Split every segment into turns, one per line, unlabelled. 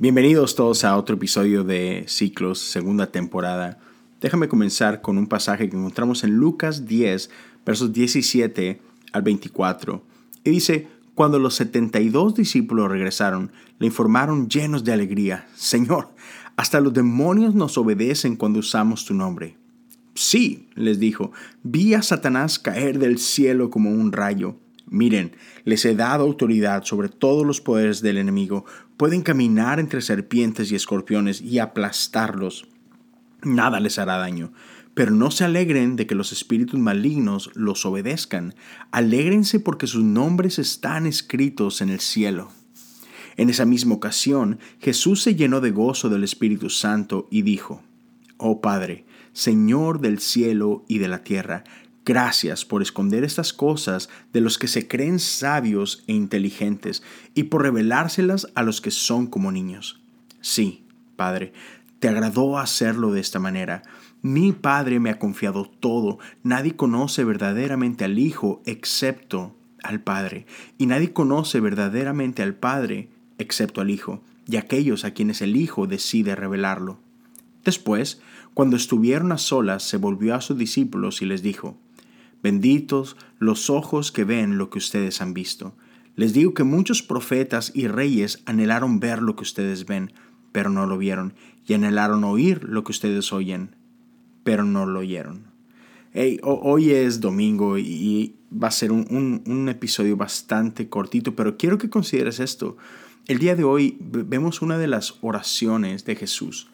Bienvenidos todos a otro episodio de Ciclos, segunda temporada. Déjame comenzar con un pasaje que encontramos en Lucas 10, versos 17 al 24. Y dice, cuando los 72 discípulos regresaron, le informaron llenos de alegría, Señor, hasta los demonios nos obedecen cuando usamos tu nombre. Sí, les dijo, vi a Satanás caer del cielo como un rayo. Miren, les he dado autoridad sobre todos los poderes del enemigo. Pueden caminar entre serpientes y escorpiones y aplastarlos. Nada les hará daño. Pero no se alegren de que los espíritus malignos los obedezcan. Alégrense porque sus nombres están escritos en el cielo. En esa misma ocasión, Jesús se llenó de gozo del Espíritu Santo y dijo, Oh Padre, Señor del cielo y de la tierra, Gracias por esconder estas cosas de los que se creen sabios e inteligentes y por revelárselas a los que son como niños. Sí, Padre, te agradó hacerlo de esta manera. Mi Padre me ha confiado todo. Nadie conoce verdaderamente al Hijo excepto al Padre. Y nadie conoce verdaderamente al Padre excepto al Hijo, y aquellos a quienes el Hijo decide revelarlo. Después, cuando estuvieron a solas, se volvió a sus discípulos y les dijo, Benditos los ojos que ven lo que ustedes han visto. Les digo que muchos profetas y reyes anhelaron ver lo que ustedes ven, pero no lo vieron, y anhelaron oír lo que ustedes oyen, pero no lo oyeron. hoy es domingo y va a ser un, un episodio bastante cortito, pero quiero que consideres esto. El día de hoy vemos una de las oraciones de Jesús.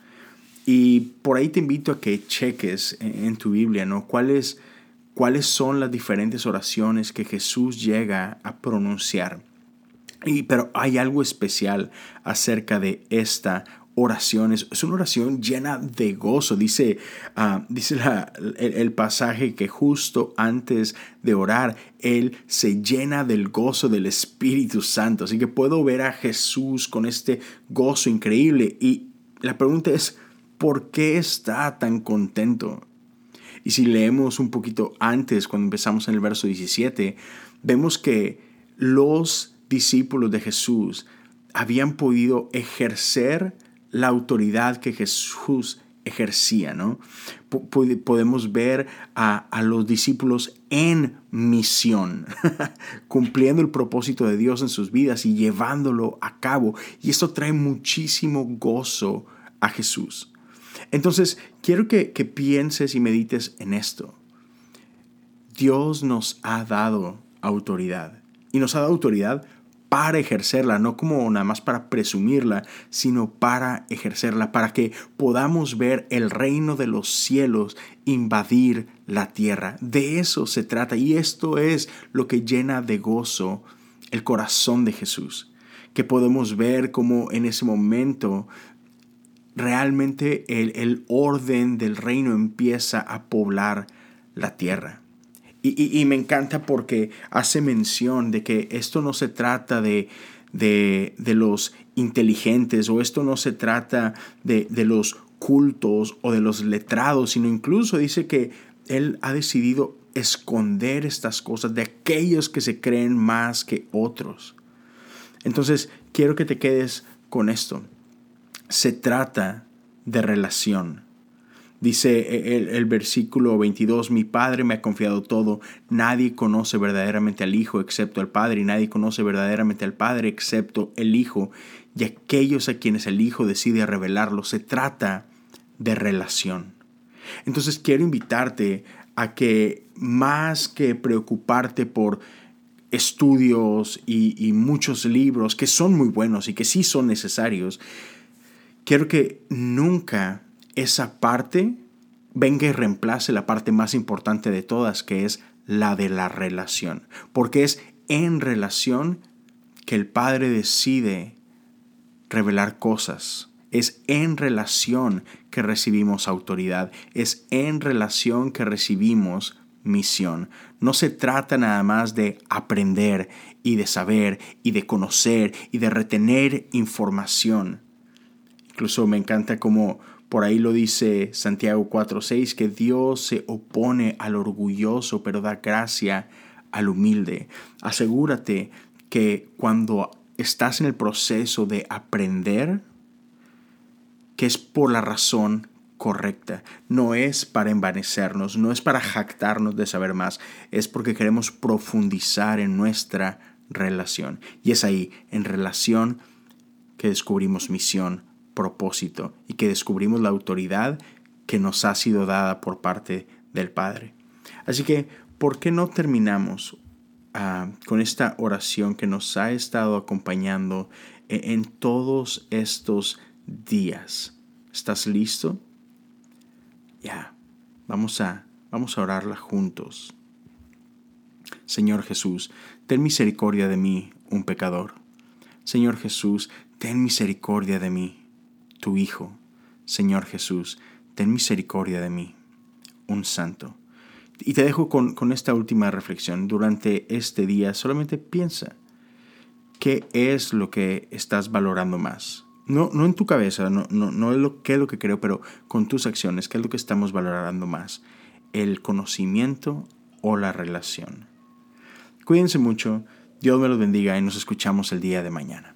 Y por ahí te invito a que cheques en tu Biblia, ¿no? ¿Cuál es cuáles son las diferentes oraciones que Jesús llega a pronunciar. Y, pero hay algo especial acerca de esta oración. Es, una oración llena de gozo. Dice, ah, dice el, pasaje que justo antes de orar, Él se llena del gozo del Espíritu Santo. Así que puedo ver a Jesús con este gozo increíble. Y la pregunta es, ¿por qué está tan contento? Y si leemos un poquito antes, cuando empezamos en el verso 17, vemos que los discípulos de Jesús habían podido ejercer la autoridad que Jesús ejercía, ¿no? podemos ver a, a, los discípulos en misión, cumpliendo el propósito de Dios en sus vidas y llevándolo a cabo. Y esto trae muchísimo gozo a Jesús. Entonces, quiero que, pienses y medites en esto. Dios nos ha dado autoridad y nos ha dado autoridad para ejercerla, no como nada más para presumirla, sino para ejercerla, para que podamos ver el reino de los cielos invadir la tierra. De eso se trata y esto es lo que llena de gozo el corazón de Jesús, que podemos ver como en ese momento realmente el, orden del reino empieza a poblar la tierra. Y, me encanta porque hace mención de que esto no se trata de, de, los inteligentes o esto no se trata de, de los cultos o de los letrados, sino incluso dice que Él ha decidido esconder estas cosas de aquellos que se creen más que otros. Entonces, quiero que te quedes con esto se trata de relación. Dice e, el, versículo 22, mi Padre me ha confiado todo, nadie conoce verdaderamente al Hijo excepto al Padre, y nadie conoce verdaderamente al Padre excepto el Hijo, y aquellos a quienes el Hijo decide revelarlo. Se trata de relación. Entonces quiero invitarte a que más que preocuparte por estudios y muchos libros, que son muy buenos y que sí son necesarios, quiero que nunca esa parte venga y reemplace la parte más importante de todas, que es la de la relación. Porque es en relación que el Padre decide revelar cosas. Es en relación que recibimos autoridad. Es en relación que recibimos misión. No se trata nada más de aprender y de saber y de conocer y de retener información. Incluso me encanta como por ahí lo dice Santiago 4:6, que Dios se opone al orgulloso, pero da gracia al humilde. Asegúrate que cuando estás en el proceso de aprender, que es por la razón correcta. No es para envanecernos, no es para jactarnos de saber más, es porque queremos profundizar en nuestra relación. Y es ahí, en relación, que descubrimos misión, propósito y que descubrimos la autoridad que nos ha sido dada por parte del Padre. Así que, ¿por qué no terminamos ah, con esta oración que nos ha estado acompañando en, en todos estos días? ¿Estás listo? Ya, vamos a, vamos a orarla juntos. Señor Jesús, ten misericordia de mí, un pecador. Señor Jesús, ten misericordia de mí, tu Hijo. Señor Jesús, ten misericordia de mí, un santo. Y te dejo con, esta última reflexión. Durante este día solamente piensa, ¿qué es lo que estás valorando más? No, no en tu cabeza, no, no, no es lo que es lo que creo, pero con tus acciones, ¿qué es lo que estamos valorando más? ¿El conocimiento o la relación? Cuídense mucho, Dios me los bendiga y nos escuchamos el día de mañana.